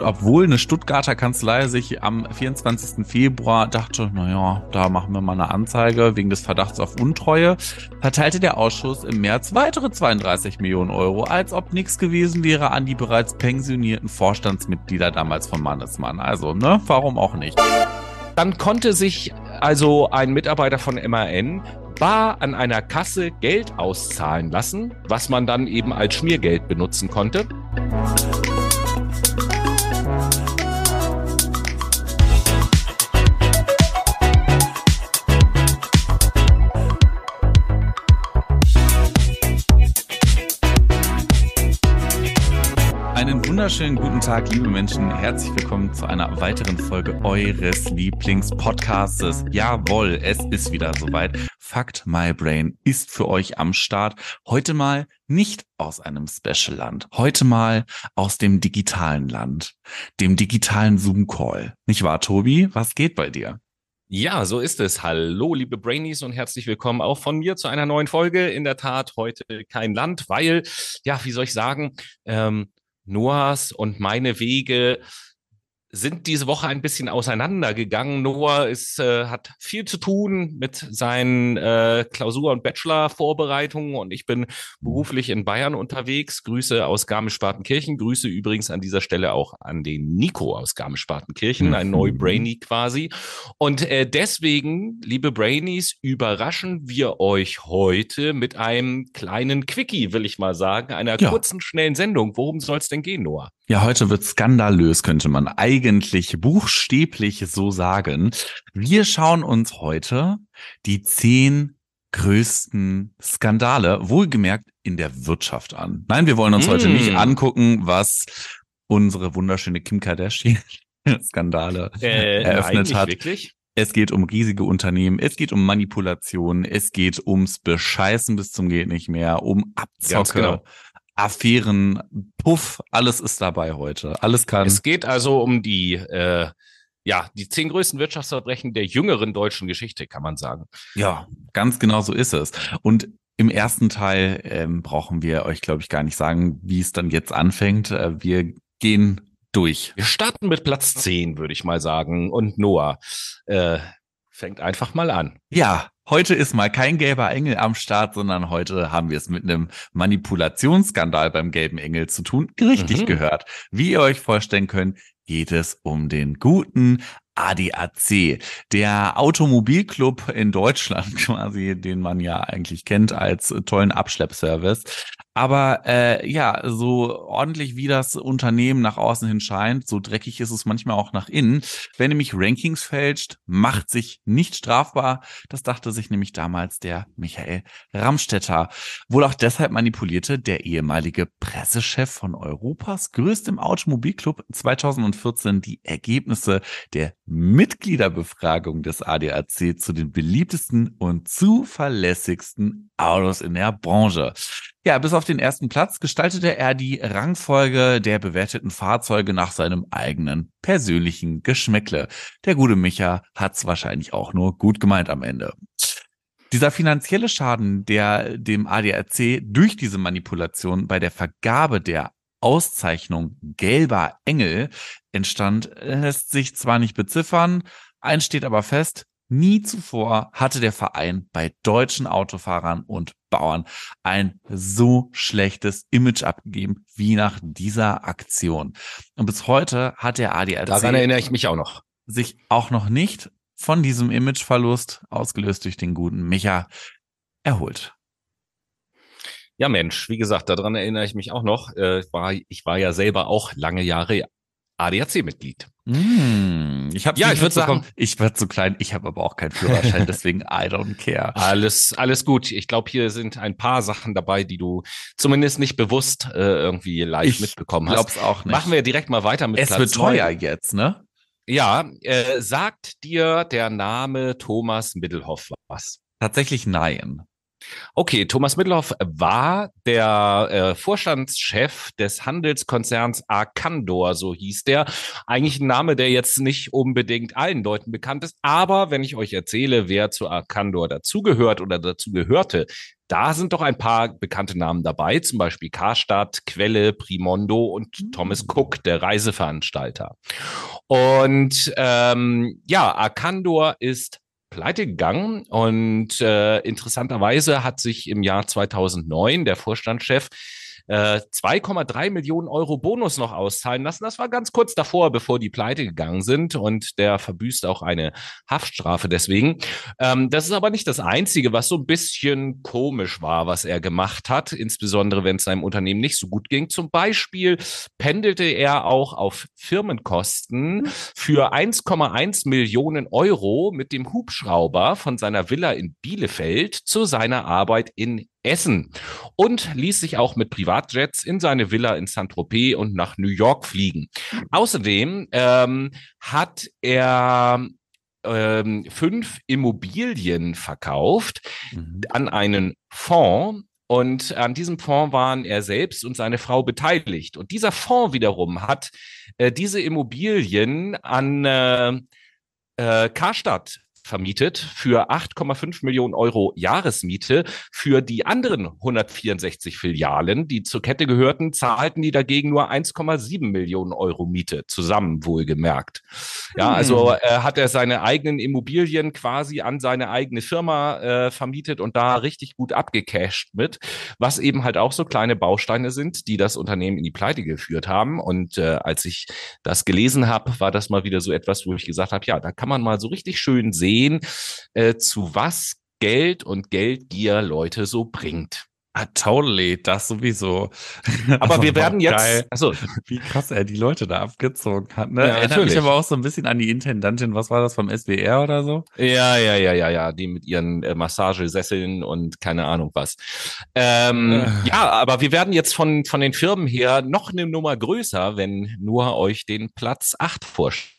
obwohl eine Stuttgarter Kanzlei sich am 24. Februar dachte, naja, da machen wir mal eine Anzeige wegen des Verdachts auf Untreue, verteilte der Ausschuss im März weitere 32 Millionen Euro, als ob nichts gewesen wäre, an die bereits pensionierten Vorstandsmitglieder damals von Mannesmann. Also, ne, warum auch nicht? Dann konnte sich also ein Mitarbeiter von MAN bar an einer Kasse Geld auszahlen lassen, was man dann eben als Schmiergeld benutzen konnte. Wunderschönen guten Tag, liebe Menschen. Herzlich willkommen zu einer weiteren Folge eures Lieblingspodcastes. Jawohl, es ist wieder soweit. Fakt My Brain ist für euch am Start. Heute mal nicht aus einem Special-Land. Heute mal aus dem digitalen Land. Dem digitalen Zoom-Call. Nicht wahr, Tobi? Was geht bei dir? Ja, so ist es. Hallo, liebe Brainies und herzlich willkommen auch von mir zu einer neuen Folge. In der Tat heute kein Land, weil, ja, wie soll ich sagen, ähm, Noahs und meine Wege sind diese Woche ein bisschen auseinandergegangen. Noah ist, äh, hat viel zu tun mit seinen äh, Klausur- und Bachelor-Vorbereitungen und ich bin beruflich in Bayern unterwegs. Grüße aus Garmisch-Partenkirchen. Grüße übrigens an dieser Stelle auch an den Nico aus Garmisch-Partenkirchen, ein neu mhm. Brainy quasi. Und äh, deswegen, liebe Brainies, überraschen wir euch heute mit einem kleinen Quickie, will ich mal sagen, einer ja. kurzen, schnellen Sendung. Worum soll es denn gehen, Noah? Ja, heute wird skandalös, könnte man eigentlich buchstäblich so sagen. Wir schauen uns heute die zehn größten Skandale, wohlgemerkt in der Wirtschaft an. Nein, wir wollen uns mm. heute nicht angucken, was unsere wunderschöne Kim Kardashian Skandale äh, eröffnet nein, hat. Wirklich? Es geht um riesige Unternehmen, es geht um Manipulation, es geht ums Bescheißen bis zum geht nicht mehr, um Abzocke, genau. Affären, Puff, alles ist dabei heute. Alles kann. Es geht also um die, äh, ja, die zehn größten Wirtschaftsverbrechen der jüngeren deutschen Geschichte, kann man sagen. Ja, ganz genau so ist es. Und im ersten Teil ähm, brauchen wir euch, glaube ich, gar nicht sagen, wie es dann jetzt anfängt. Äh, wir gehen durch. Wir starten mit Platz zehn, würde ich mal sagen. Und Noah äh, fängt einfach mal an. Ja, Heute ist mal kein gelber Engel am Start, sondern heute haben wir es mit einem Manipulationsskandal beim gelben Engel zu tun. Richtig mhm. gehört. Wie ihr euch vorstellen könnt, geht es um den guten ADAC, der Automobilclub in Deutschland quasi, den man ja eigentlich kennt als tollen Abschleppservice. Aber äh, ja, so ordentlich wie das Unternehmen nach außen hin scheint, so dreckig ist es manchmal auch nach innen. Wer nämlich Rankings fälscht, macht sich nicht strafbar. Das dachte sich nämlich damals der Michael Ramstetter. Wohl auch deshalb manipulierte der ehemalige Pressechef von Europas größtem Automobilclub 2014 die Ergebnisse der Mitgliederbefragung des ADAC zu den beliebtesten und zuverlässigsten Autos in der Branche. Ja, bis auf den ersten Platz gestaltete er die Rangfolge der bewerteten Fahrzeuge nach seinem eigenen persönlichen Geschmäckle. Der gute Micha hat's wahrscheinlich auch nur gut gemeint am Ende. Dieser finanzielle Schaden, der dem ADAC durch diese Manipulation bei der Vergabe der Auszeichnung Gelber Engel entstand, lässt sich zwar nicht beziffern, eins steht aber fest, Nie zuvor hatte der Verein bei deutschen Autofahrern und Bauern ein so schlechtes Image abgegeben wie nach dieser Aktion. Und bis heute hat der ADAC Daran erinnere ich mich auch noch. sich auch noch nicht von diesem Imageverlust, ausgelöst durch den guten Micha, erholt. Ja, Mensch, wie gesagt, daran erinnere ich mich auch noch. Äh, war, ich war ja selber auch lange Jahre ADAC-Mitglied. Mm, ich habe ja, ich würde sagen, ich werde zu klein, ich habe aber auch keinen Führerschein, deswegen I don't care. Alles, alles gut. Ich glaube, hier sind ein paar Sachen dabei, die du zumindest nicht bewusst äh, irgendwie live ich mitbekommen hast. Ich glaub's auch nicht. Machen wir direkt mal weiter mit Es Platz wird teuer jetzt, ne? Ja, äh, sagt dir der Name Thomas Middelhoff was? Tatsächlich nein. Okay, Thomas Mittelhoff war der äh, Vorstandschef des Handelskonzerns Arcandor, so hieß der. Eigentlich ein Name, der jetzt nicht unbedingt allen Leuten bekannt ist, aber wenn ich euch erzähle, wer zu Arcandor dazugehört oder dazugehörte, da sind doch ein paar bekannte Namen dabei, zum Beispiel Karstadt, Quelle, Primondo und Thomas Cook, der Reiseveranstalter. Und ähm, ja, Arcandor ist pleite gegangen und äh, interessanterweise hat sich im Jahr 2009 der Vorstandschef 2,3 äh, Millionen Euro Bonus noch auszahlen lassen. Das war ganz kurz davor, bevor die pleite gegangen sind und der verbüßt auch eine Haftstrafe deswegen. Ähm, das ist aber nicht das Einzige, was so ein bisschen komisch war, was er gemacht hat, insbesondere wenn es seinem Unternehmen nicht so gut ging. Zum Beispiel pendelte er auch auf Firmenkosten für 1,1 Millionen Euro mit dem Hubschrauber von seiner Villa in Bielefeld zu seiner Arbeit in Essen und ließ sich auch mit Privatjets in seine Villa in Saint-Tropez und nach New York fliegen. Außerdem ähm, hat er ähm, fünf Immobilien verkauft mhm. an einen Fonds, und an diesem Fonds waren er selbst und seine Frau beteiligt. Und dieser Fonds wiederum hat äh, diese Immobilien an äh, äh, Karstadt vermietet für 8,5 Millionen Euro Jahresmiete. Für die anderen 164 Filialen, die zur Kette gehörten, zahlten die dagegen nur 1,7 Millionen Euro Miete, zusammen wohlgemerkt. Ja, hm. also äh, hat er seine eigenen Immobilien quasi an seine eigene Firma äh, vermietet und da richtig gut abgecasht mit, was eben halt auch so kleine Bausteine sind, die das Unternehmen in die Pleite geführt haben. Und äh, als ich das gelesen habe, war das mal wieder so etwas, wo ich gesagt habe, ja, da kann man mal so richtig schön sehen, sehen, äh, zu was Geld und Geldgier Leute so bringt. Ah, totally, das sowieso. Aber wir werden jetzt, also wie krass er die Leute da abgezogen hat. Ne? Ja, Erinnert natürlich. mich aber auch so ein bisschen an die Intendantin, was war das vom SWR oder so? Ja, ja, ja, ja, ja, die mit ihren äh, Massagesesseln und keine Ahnung was. Ähm, äh. Ja, aber wir werden jetzt von, von den Firmen her noch eine Nummer größer, wenn nur euch den Platz 8 vorstellt.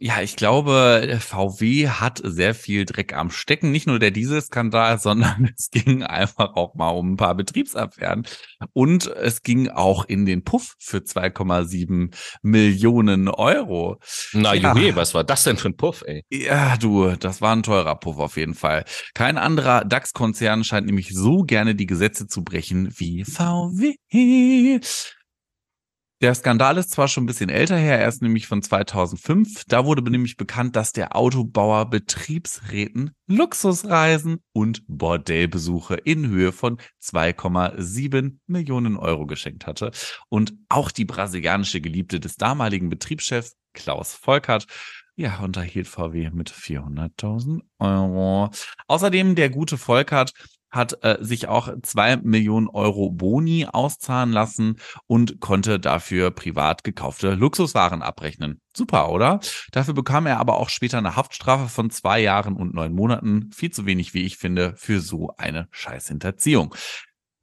Ja, ich glaube, VW hat sehr viel Dreck am Stecken. Nicht nur der Dieselskandal, sondern es ging einfach auch mal um ein paar Betriebsabwehren. Und es ging auch in den Puff für 2,7 Millionen Euro. Na ja. Juhe, was war das denn für ein Puff, ey? Ja, du, das war ein teurer Puff auf jeden Fall. Kein anderer DAX-Konzern scheint nämlich so gerne die Gesetze zu brechen wie VW. Der Skandal ist zwar schon ein bisschen älter her, er ist nämlich von 2005. Da wurde nämlich bekannt, dass der Autobauer Betriebsräten Luxusreisen und Bordellbesuche in Höhe von 2,7 Millionen Euro geschenkt hatte. Und auch die brasilianische Geliebte des damaligen Betriebschefs Klaus Volkert ja, unterhielt VW mit 400.000 Euro. Außerdem der gute Volkert hat äh, sich auch zwei Millionen Euro Boni auszahlen lassen und konnte dafür privat gekaufte Luxuswaren abrechnen. Super, oder? Dafür bekam er aber auch später eine Haftstrafe von zwei Jahren und neun Monaten. Viel zu wenig, wie ich finde, für so eine Scheißhinterziehung.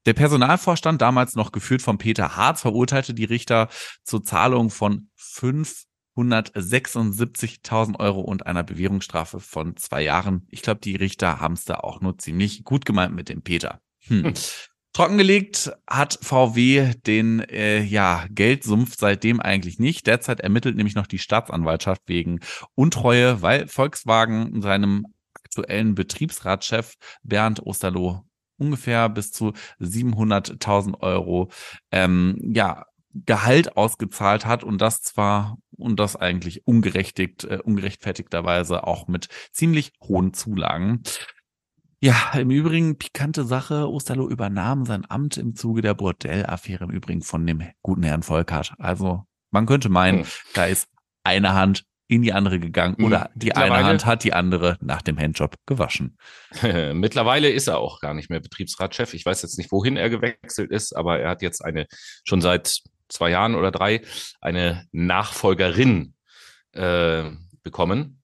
Der Personalvorstand, damals noch geführt von Peter Harz, verurteilte die Richter zur Zahlung von fünf 176.000 Euro und einer Bewährungsstrafe von zwei Jahren. Ich glaube, die Richter haben es da auch nur ziemlich gut gemeint mit dem Peter. Hm. hm. Trockengelegt hat VW den äh, ja, Geldsumpf seitdem eigentlich nicht. Derzeit ermittelt nämlich noch die Staatsanwaltschaft wegen Untreue, weil Volkswagen seinem aktuellen Betriebsratschef Bernd Osterloh ungefähr bis zu 700.000 Euro ähm, ja Gehalt ausgezahlt hat und das zwar und das eigentlich ungerechtigt, äh, ungerechtfertigterweise auch mit ziemlich hohen Zulagen. Ja, im Übrigen pikante Sache. Osterloh übernahm sein Amt im Zuge der Bordellaffäre im Übrigen von dem guten Herrn Volkert. Also man könnte meinen, hm. da ist eine Hand in die andere gegangen hm. oder die eine Hand hat die andere nach dem Handjob gewaschen. Mittlerweile ist er auch gar nicht mehr Betriebsratschef. Ich weiß jetzt nicht, wohin er gewechselt ist, aber er hat jetzt eine schon seit zwei Jahren oder drei eine Nachfolgerin äh, bekommen.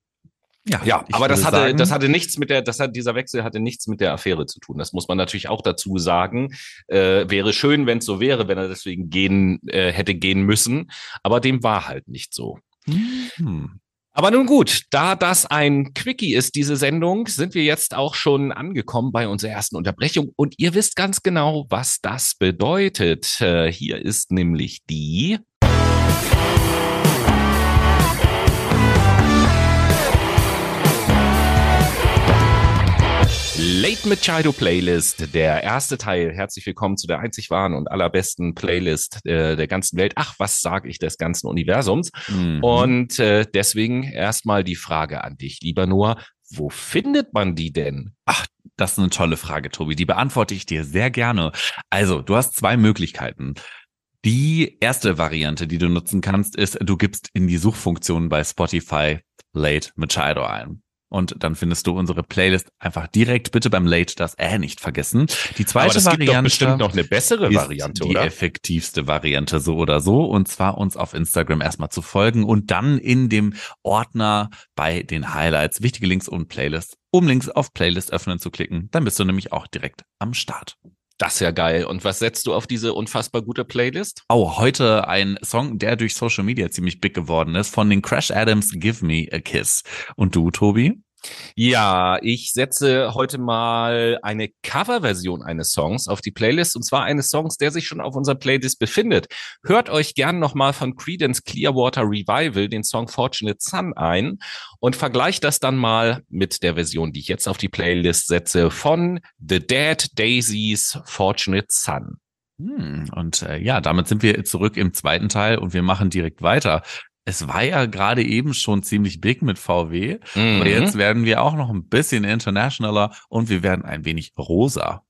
Ja, ja aber das hatte, sagen, das hatte nichts mit der, das hat, dieser Wechsel hatte nichts mit der Affäre zu tun. Das muss man natürlich auch dazu sagen. Äh, wäre schön, wenn es so wäre, wenn er deswegen gehen, äh, hätte gehen müssen. Aber dem war halt nicht so. Hm. Aber nun gut, da das ein Quickie ist, diese Sendung, sind wir jetzt auch schon angekommen bei unserer ersten Unterbrechung. Und ihr wisst ganz genau, was das bedeutet. Äh, hier ist nämlich die Late Machado Playlist, der erste Teil. Herzlich willkommen zu der einzig wahren und allerbesten Playlist äh, der ganzen Welt. Ach, was sage ich des ganzen Universums? Mhm. Und äh, deswegen erstmal die Frage an dich, lieber Noah. Wo findet man die denn? Ach, das ist eine tolle Frage, Tobi. Die beantworte ich dir sehr gerne. Also, du hast zwei Möglichkeiten. Die erste Variante, die du nutzen kannst, ist, du gibst in die Suchfunktion bei Spotify Late Machado ein. Und dann findest du unsere Playlist einfach direkt bitte beim Late das Äh nicht vergessen. Die zweite Aber Variante gibt doch bestimmt noch eine bessere Variante, die oder? Die effektivste Variante so oder so. Und zwar uns auf Instagram erstmal zu folgen und dann in dem Ordner bei den Highlights wichtige Links und Playlists, um Links auf Playlist öffnen zu klicken. Dann bist du nämlich auch direkt am Start. Das ist ja geil. Und was setzt du auf diese unfassbar gute Playlist? Oh, heute ein Song, der durch Social Media ziemlich big geworden ist, von den Crash Adams Give Me a Kiss. Und du, Tobi? Ja, ich setze heute mal eine Coverversion eines Songs auf die Playlist und zwar eines Songs, der sich schon auf unserer Playlist befindet. Hört euch gern nochmal von Credence Clearwater Revival den Song Fortunate Sun ein und vergleicht das dann mal mit der Version, die ich jetzt auf die Playlist setze von The Dead Daisies Fortunate Sun. Hm, und äh, ja, damit sind wir zurück im zweiten Teil und wir machen direkt weiter es war ja gerade eben schon ziemlich big mit VW, mhm. aber jetzt werden wir auch noch ein bisschen internationaler und wir werden ein wenig rosa.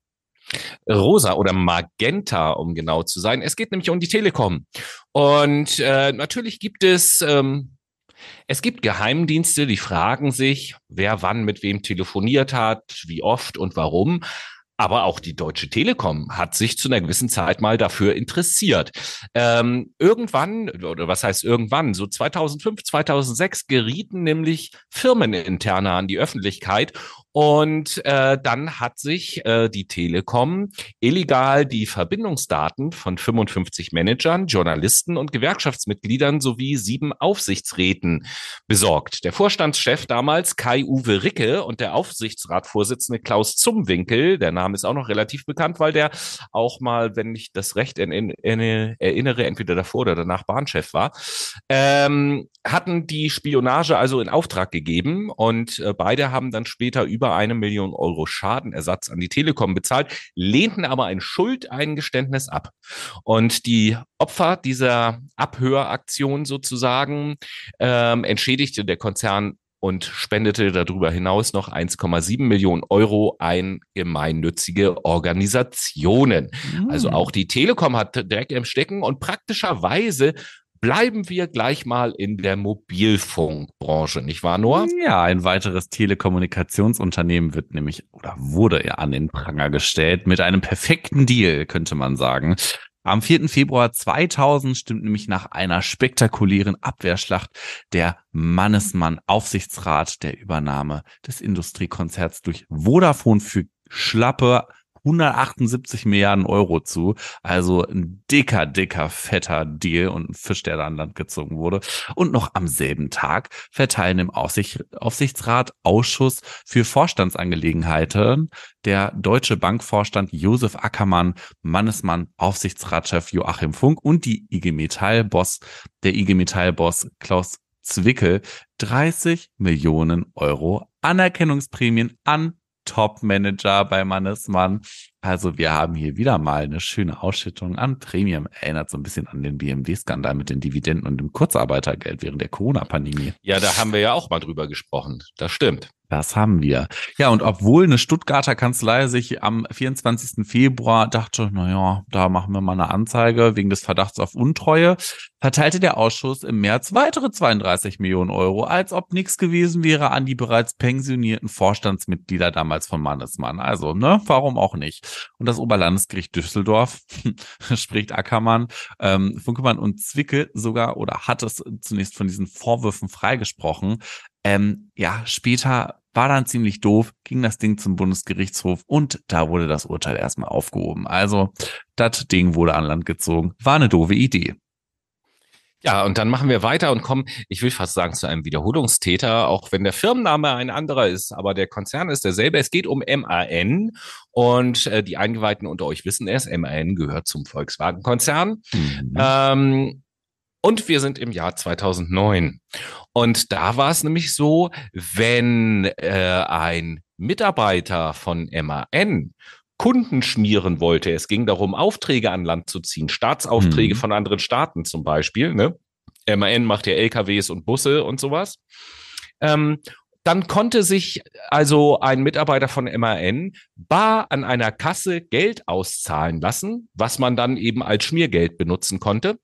Rosa oder Magenta, um genau zu sein. Es geht nämlich um die Telekom. Und äh, natürlich gibt es, ähm, es gibt Geheimdienste, die fragen sich, wer wann mit wem telefoniert hat, wie oft und warum. Aber auch die Deutsche Telekom hat sich zu einer gewissen Zeit mal dafür interessiert. Ähm, irgendwann, oder was heißt irgendwann, so 2005, 2006 gerieten nämlich Firmeninterne an die Öffentlichkeit und äh, dann hat sich äh, die Telekom illegal die Verbindungsdaten von 55 Managern, Journalisten und Gewerkschaftsmitgliedern sowie sieben Aufsichtsräten besorgt. Der Vorstandschef damals Kai-Uwe Ricke und der Aufsichtsratvorsitzende Klaus Zumwinkel, der Name ist auch noch relativ bekannt, weil der auch mal, wenn ich das recht in, in, in, erinnere, entweder davor oder danach Bahnchef war, ähm, hatten die Spionage also in Auftrag gegeben und äh, beide haben dann später über über eine Million Euro Schadenersatz an die Telekom bezahlt, lehnten aber ein Schuldeingeständnis ab. Und die Opfer dieser Abhöraktion sozusagen ähm, entschädigte der Konzern und spendete darüber hinaus noch 1,7 Millionen Euro ein gemeinnützige Organisationen. Mhm. Also auch die Telekom hat direkt im Stecken und praktischerweise Bleiben wir gleich mal in der Mobilfunkbranche, nicht wahr, Noah? Ja, ein weiteres Telekommunikationsunternehmen wird nämlich oder wurde ja an den Pranger gestellt mit einem perfekten Deal, könnte man sagen. Am 4. Februar 2000 stimmt nämlich nach einer spektakulären Abwehrschlacht der Mannesmann Aufsichtsrat der Übernahme des Industriekonzerts durch Vodafone für schlappe 178 Milliarden Euro zu. Also ein dicker, dicker, fetter Deal und ein Fisch, der da an Land gezogen wurde. Und noch am selben Tag verteilen im Aufsicht, Aufsichtsrat Ausschuss für Vorstandsangelegenheiten der Deutsche Bankvorstand Josef Ackermann, Mannesmann, Aufsichtsratschef Joachim Funk und die IG Metall-Boss, der IG Metall-Boss Klaus Zwickel 30 Millionen Euro Anerkennungsprämien an Top-Manager bei Mannesmann. Also wir haben hier wieder mal eine schöne Ausschüttung an Premium. Erinnert so ein bisschen an den BMW-Skandal mit den Dividenden und dem Kurzarbeitergeld während der Corona-Pandemie. Ja, da haben wir ja auch mal drüber gesprochen. Das stimmt. Das haben wir. Ja, und obwohl eine Stuttgarter Kanzlei sich am 24. Februar dachte, naja, da machen wir mal eine Anzeige wegen des Verdachts auf Untreue, verteilte der Ausschuss im März weitere 32 Millionen Euro, als ob nichts gewesen wäre an die bereits pensionierten Vorstandsmitglieder damals von Mannesmann. Also, ne, warum auch nicht? Und das Oberlandesgericht Düsseldorf, spricht Ackermann, ähm, Funkemann und Zwickel sogar oder hat es zunächst von diesen Vorwürfen freigesprochen. Ähm, ja, später war dann ziemlich doof, ging das Ding zum Bundesgerichtshof und da wurde das Urteil erstmal aufgehoben. Also, das Ding wurde an Land gezogen. War eine doofe Idee. Ja, und dann machen wir weiter und kommen, ich will fast sagen, zu einem Wiederholungstäter, auch wenn der Firmenname ein anderer ist, aber der Konzern ist derselbe. Es geht um MAN und äh, die Eingeweihten unter euch wissen es, MAN gehört zum Volkswagen-Konzern. Mhm. Ähm, und wir sind im Jahr 2009. Und da war es nämlich so, wenn äh, ein Mitarbeiter von MAN Kunden schmieren wollte. Es ging darum, Aufträge an Land zu ziehen, Staatsaufträge mhm. von anderen Staaten zum Beispiel. Ne? MAN macht ja LKWs und Busse und sowas. Ähm, dann konnte sich also ein Mitarbeiter von MAN bar an einer Kasse Geld auszahlen lassen, was man dann eben als Schmiergeld benutzen konnte.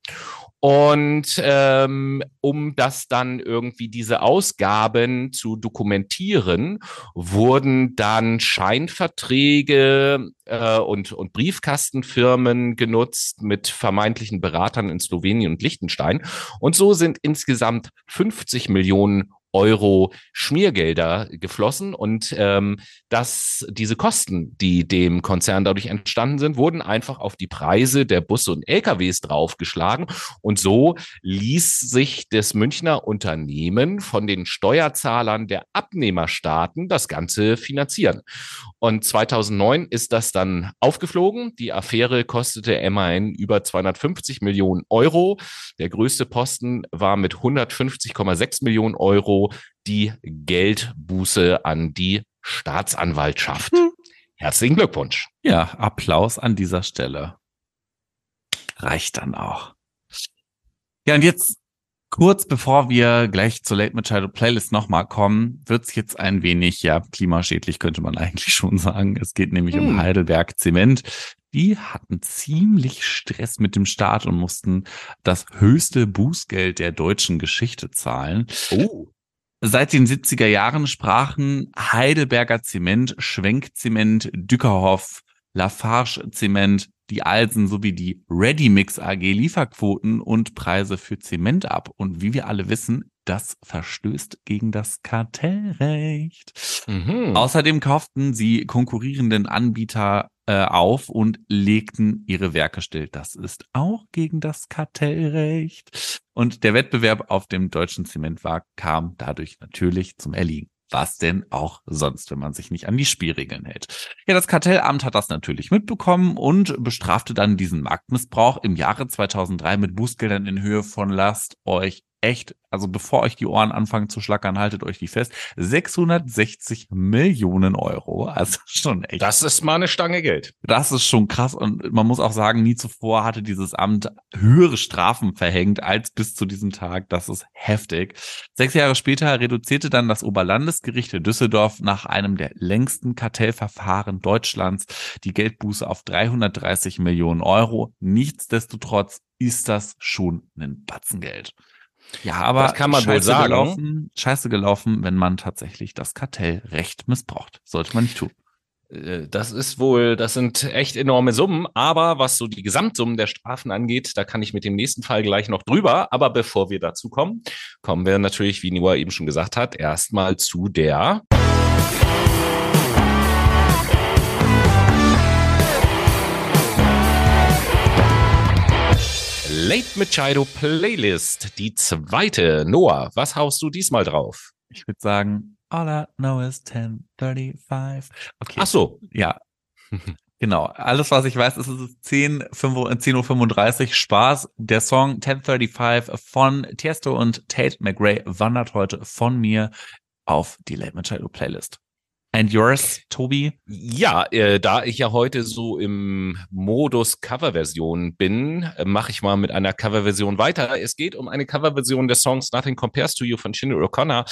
Und ähm, um das dann irgendwie diese Ausgaben zu dokumentieren, wurden dann Scheinverträge äh, und, und Briefkastenfirmen genutzt mit vermeintlichen Beratern in Slowenien und Liechtenstein. Und so sind insgesamt 50 Millionen Euro Schmiergelder geflossen und ähm, dass diese Kosten, die dem Konzern dadurch entstanden sind, wurden einfach auf die Preise der Busse und LKWs draufgeschlagen und so ließ sich das Münchner Unternehmen von den Steuerzahlern der Abnehmerstaaten das Ganze finanzieren. Und 2009 ist das dann aufgeflogen. Die Affäre kostete MAN über 250 Millionen Euro. Der größte Posten war mit 150,6 Millionen Euro die Geldbuße an die Staatsanwaltschaft. Hm. Herzlichen Glückwunsch. Ja, Applaus an dieser Stelle. Reicht dann auch. Ja, und jetzt kurz bevor wir gleich zur Late Machado Playlist nochmal kommen, wird's jetzt ein wenig, ja, klimaschädlich könnte man eigentlich schon sagen. Es geht nämlich hm. um Heidelberg Zement. Die hatten ziemlich Stress mit dem Staat und mussten das höchste Bußgeld der deutschen Geschichte zahlen. Oh. Seit den 70er Jahren sprachen Heidelberger Zement, Schwenkzement, Dückerhoff, Lafarge Zement, die Alsen sowie die Ready-Mix AG Lieferquoten und Preise für Zement ab. Und wie wir alle wissen, das verstößt gegen das Kartellrecht. Mhm. Außerdem kauften sie konkurrierenden Anbieter äh, auf und legten ihre Werke still. Das ist auch gegen das Kartellrecht. Und der Wettbewerb auf dem deutschen Zementmarkt kam dadurch natürlich zum Erliegen. Was denn auch sonst, wenn man sich nicht an die Spielregeln hält. Ja, das Kartellamt hat das natürlich mitbekommen und bestrafte dann diesen Marktmissbrauch im Jahre 2003 mit Bußgeldern in Höhe von lasst euch echt, also bevor euch die Ohren anfangen zu schlackern, haltet euch die fest. 660 Millionen Euro. Also schon echt. Das ist mal eine Stange Geld. Das ist schon krass. Und man muss auch sagen, nie zuvor hatte dieses Amt höhere Strafen verhängt als bis zu diesem Tag. Das ist heftig. Sechs Jahre später reduzierte dann das Oberlandesgericht in Düsseldorf nach einem der längsten Kartellverfahren Deutschlands die Geldbuße auf 330 Millionen Euro. Nichtsdestotrotz ist das schon ein Batzengeld. Ja, aber das kann man scheiße wohl sagen. Gelaufen, scheiße gelaufen, wenn man tatsächlich das Kartellrecht missbraucht. Sollte man nicht tun. Äh, das ist wohl, das sind echt enorme Summen, aber was so die Gesamtsummen der Strafen angeht, da kann ich mit dem nächsten Fall gleich noch drüber. Aber bevor wir dazu kommen, kommen wir natürlich, wie Niwa eben schon gesagt hat, erstmal zu der Late Machado Playlist, die zweite. Noah, was haust du diesmal drauf? Ich würde sagen, all I know is 1035. Okay. Ach so. Ja. Genau. Alles, was ich weiß, ist, es ist 10, 10.35 Uhr Spaß. Der Song 1035 von Tiesto und Tate McRae wandert heute von mir auf die Late Machado Playlist. And yours, Tobi? Ja, äh, da ich ja heute so im Modus Coverversion bin, äh, mache ich mal mit einer Coverversion weiter. Es geht um eine Coverversion des Songs Nothing Compares to You von Sinead O'Connor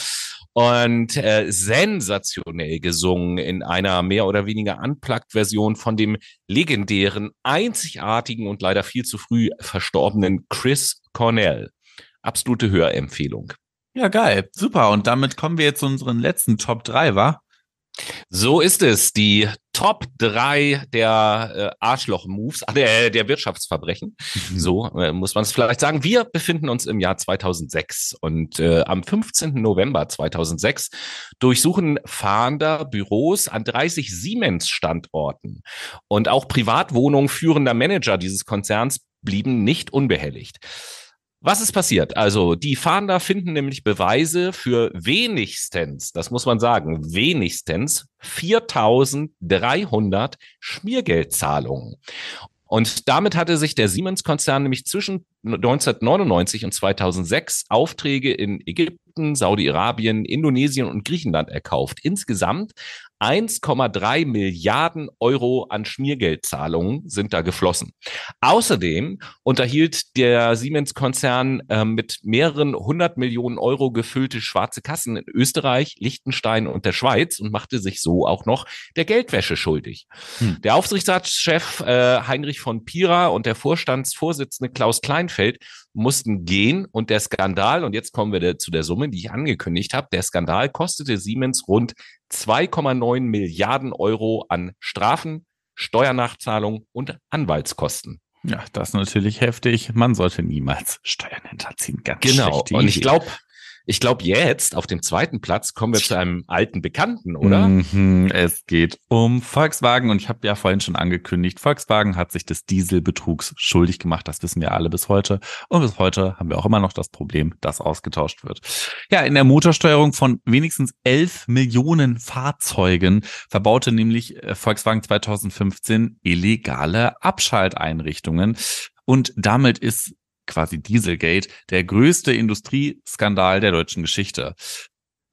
und äh, sensationell gesungen in einer mehr oder weniger Unplugged-Version von dem legendären, einzigartigen und leider viel zu früh verstorbenen Chris Cornell. Absolute Hörempfehlung. Ja, geil. Super. Und damit kommen wir jetzt zu unseren letzten Top 3, wa? So ist es. Die Top 3 der äh, Arschloch-Moves, der, der Wirtschaftsverbrechen. Mhm. So äh, muss man es vielleicht sagen. Wir befinden uns im Jahr 2006 und äh, am 15. November 2006 durchsuchen Fahnder Büros an 30 Siemens-Standorten. Und auch Privatwohnungen führender Manager dieses Konzerns blieben nicht unbehelligt. Was ist passiert? Also die Fahnder finden nämlich Beweise für wenigstens, das muss man sagen, wenigstens 4300 Schmiergeldzahlungen. Und damit hatte sich der Siemens-Konzern nämlich zwischen 1999 und 2006 Aufträge in Ägypten, Saudi-Arabien, Indonesien und Griechenland erkauft. Insgesamt 1,3 Milliarden Euro an Schmiergeldzahlungen sind da geflossen. Außerdem unterhielt der Siemens-Konzern äh, mit mehreren hundert Millionen Euro gefüllte schwarze Kassen in Österreich, Liechtenstein und der Schweiz und machte sich so auch noch der Geldwäsche schuldig. Hm. Der Aufsichtsratschef äh, Heinrich von Pira und der Vorstandsvorsitzende Klaus Kleinfeld mussten gehen und der Skandal, und jetzt kommen wir zu der Summe, die ich angekündigt habe, der Skandal kostete Siemens rund 2,9 Milliarden Euro an Strafen, Steuernachzahlung und Anwaltskosten. Ja, das ist natürlich heftig. Man sollte niemals Steuern hinterziehen. Ganz genau. Und ich glaube, ich glaube, jetzt auf dem zweiten Platz kommen wir zu einem alten Bekannten, oder? Mhm, es geht um Volkswagen und ich habe ja vorhin schon angekündigt, Volkswagen hat sich des Dieselbetrugs schuldig gemacht. Das wissen wir alle bis heute. Und bis heute haben wir auch immer noch das Problem, dass ausgetauscht wird. Ja, in der Motorsteuerung von wenigstens 11 Millionen Fahrzeugen verbaute nämlich äh, Volkswagen 2015 illegale Abschalteinrichtungen. Und damit ist quasi Dieselgate, der größte Industrieskandal der deutschen Geschichte.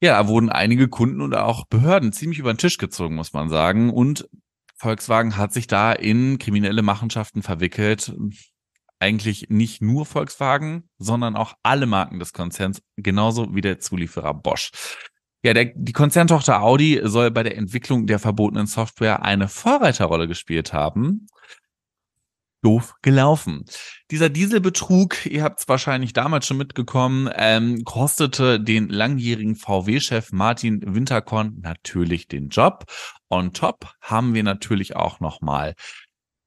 Ja, da wurden einige Kunden und auch Behörden ziemlich über den Tisch gezogen, muss man sagen. Und Volkswagen hat sich da in kriminelle Machenschaften verwickelt. Eigentlich nicht nur Volkswagen, sondern auch alle Marken des Konzerns, genauso wie der Zulieferer Bosch. Ja, der, die Konzerntochter Audi soll bei der Entwicklung der verbotenen Software eine Vorreiterrolle gespielt haben doof gelaufen. Dieser Dieselbetrug, ihr habt es wahrscheinlich damals schon mitgekommen, ähm, kostete den langjährigen VW-Chef Martin Winterkorn natürlich den Job. On top haben wir natürlich auch nochmal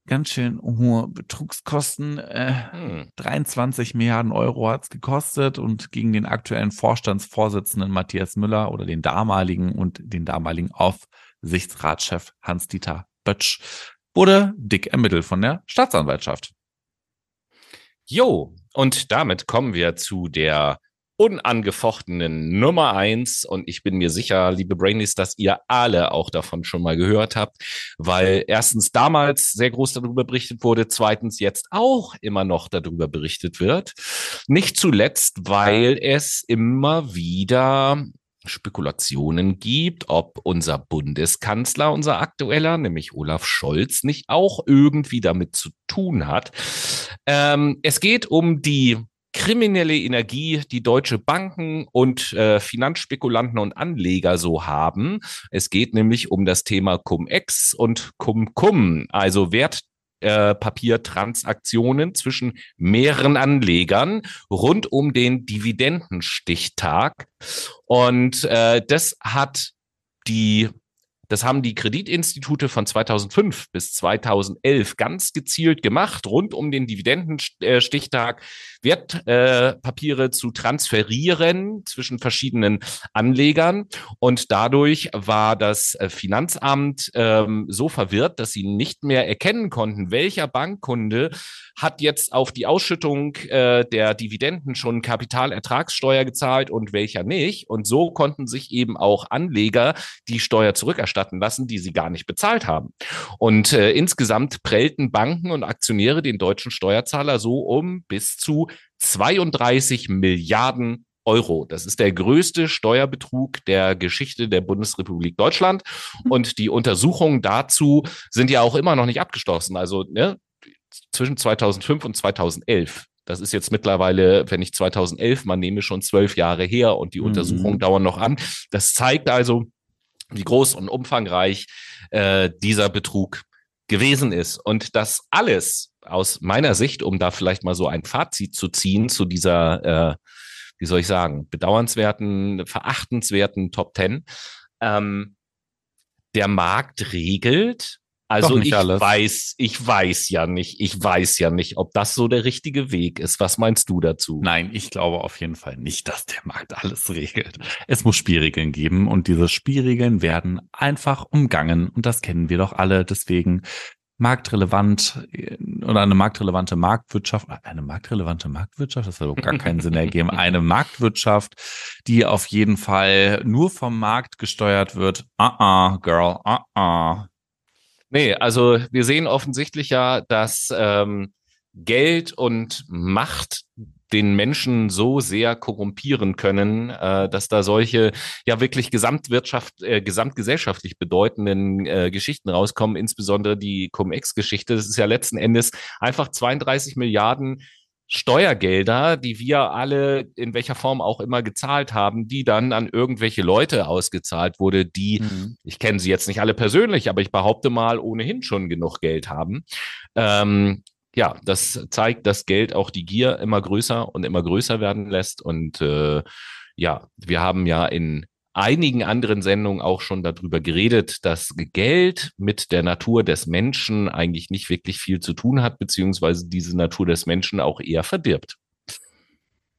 ganz schön hohe Betrugskosten. Äh, hm. 23 Milliarden Euro hat's gekostet und gegen den aktuellen Vorstandsvorsitzenden Matthias Müller oder den damaligen und den damaligen Aufsichtsratschef Hans-Dieter Bötsch wurde dick ermittelt von der Staatsanwaltschaft. Jo, und damit kommen wir zu der unangefochtenen Nummer eins. Und ich bin mir sicher, liebe Brainies, dass ihr alle auch davon schon mal gehört habt, weil erstens damals sehr groß darüber berichtet wurde, zweitens jetzt auch immer noch darüber berichtet wird. Nicht zuletzt, weil es immer wieder Spekulationen gibt, ob unser Bundeskanzler, unser aktueller, nämlich Olaf Scholz, nicht auch irgendwie damit zu tun hat. Ähm, es geht um die kriminelle Energie, die deutsche Banken und äh, Finanzspekulanten und Anleger so haben. Es geht nämlich um das Thema Cum-Ex und Cum-Cum, also Wert äh, Papiertransaktionen zwischen mehreren Anlegern rund um den Dividendenstichtag. Und äh, das hat die das haben die Kreditinstitute von 2005 bis 2011 ganz gezielt gemacht, rund um den Dividendenstichtag Wertpapiere äh, zu transferieren zwischen verschiedenen Anlegern. Und dadurch war das äh, Finanzamt ähm, so verwirrt, dass sie nicht mehr erkennen konnten, welcher Bankkunde hat jetzt auf die Ausschüttung äh, der Dividenden schon Kapitalertragssteuer gezahlt und welcher nicht. Und so konnten sich eben auch Anleger die Steuer zurückerstatten erstatten lassen, die sie gar nicht bezahlt haben. Und äh, insgesamt prellten Banken und Aktionäre den deutschen Steuerzahler so um bis zu 32 Milliarden Euro. Das ist der größte Steuerbetrug der Geschichte der Bundesrepublik Deutschland. Und die Untersuchungen dazu sind ja auch immer noch nicht abgeschlossen. Also ne, zwischen 2005 und 2011. Das ist jetzt mittlerweile, wenn ich 2011 mal nehme, schon zwölf Jahre her und die mhm. Untersuchungen dauern noch an. Das zeigt also, wie groß und umfangreich äh, dieser Betrug gewesen ist. Und das alles aus meiner Sicht, um da vielleicht mal so ein Fazit zu ziehen zu dieser, äh, wie soll ich sagen, bedauernswerten, verachtenswerten Top Ten, ähm, der Markt regelt, also ich alles. weiß, ich weiß ja nicht, ich weiß ja nicht, ob das so der richtige Weg ist. Was meinst du dazu? Nein, ich glaube auf jeden Fall nicht, dass der Markt alles regelt. Es muss Spielregeln geben und diese Spielregeln werden einfach umgangen und das kennen wir doch alle. Deswegen marktrelevant äh, oder eine marktrelevante Marktwirtschaft, eine marktrelevante Marktwirtschaft, das doch gar keinen Sinn ergeben, eine Marktwirtschaft, die auf jeden Fall nur vom Markt gesteuert wird. Ah, uh ah, -uh, girl, ah, uh ah. Nee, also wir sehen offensichtlich ja, dass ähm, Geld und Macht den Menschen so sehr korrumpieren können, äh, dass da solche ja wirklich Gesamtwirtschaft, äh, gesamtgesellschaftlich bedeutenden äh, Geschichten rauskommen, insbesondere die Cum-Ex-Geschichte. Das ist ja letzten Endes einfach 32 Milliarden Steuergelder, die wir alle in welcher Form auch immer gezahlt haben, die dann an irgendwelche Leute ausgezahlt wurde, die, mhm. ich kenne sie jetzt nicht alle persönlich, aber ich behaupte mal, ohnehin schon genug Geld haben. Ähm, ja, das zeigt, dass Geld auch die Gier immer größer und immer größer werden lässt. Und äh, ja, wir haben ja in einigen anderen Sendungen auch schon darüber geredet, dass Geld mit der Natur des Menschen eigentlich nicht wirklich viel zu tun hat, beziehungsweise diese Natur des Menschen auch eher verdirbt.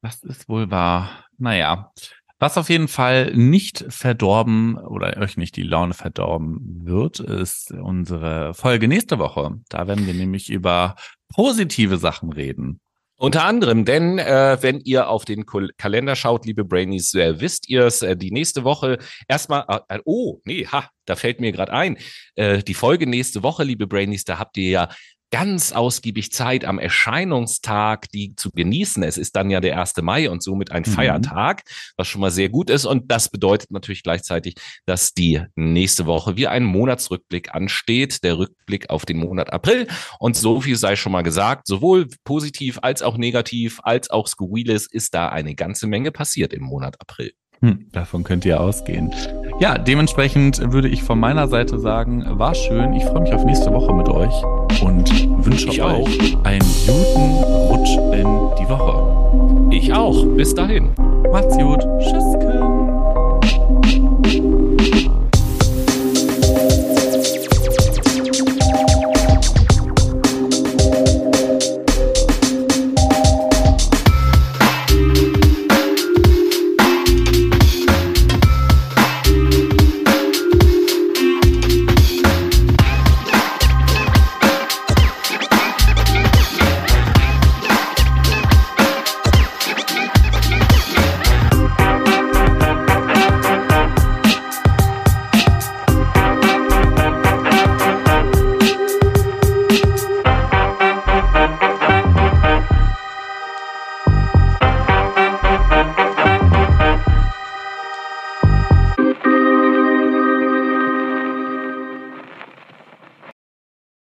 Das ist wohl wahr. Naja, was auf jeden Fall nicht verdorben oder euch nicht die Laune verdorben wird, ist unsere Folge nächste Woche. Da werden wir nämlich über positive Sachen reden. Unter anderem, denn äh, wenn ihr auf den Kul Kalender schaut, liebe Brainies, äh, wisst ihr es, äh, die nächste Woche erstmal, äh, oh, nee, ha, da fällt mir gerade ein, äh, die Folge nächste Woche, liebe Brainies, da habt ihr ja ganz ausgiebig Zeit am Erscheinungstag, die zu genießen. Es ist dann ja der 1. Mai und somit ein mhm. Feiertag, was schon mal sehr gut ist. Und das bedeutet natürlich gleichzeitig, dass die nächste Woche wie ein Monatsrückblick ansteht, der Rückblick auf den Monat April. Und so viel sei schon mal gesagt, sowohl positiv als auch negativ, als auch skurriles ist da eine ganze Menge passiert im Monat April. Hm, davon könnt ihr ausgehen. Ja, dementsprechend würde ich von meiner Seite sagen, war schön. Ich freue mich auf nächste Woche mit euch und wünsche ich euch auch. einen guten Rutsch in die Woche. Ich auch. Bis dahin. Macht's gut. Tschüss.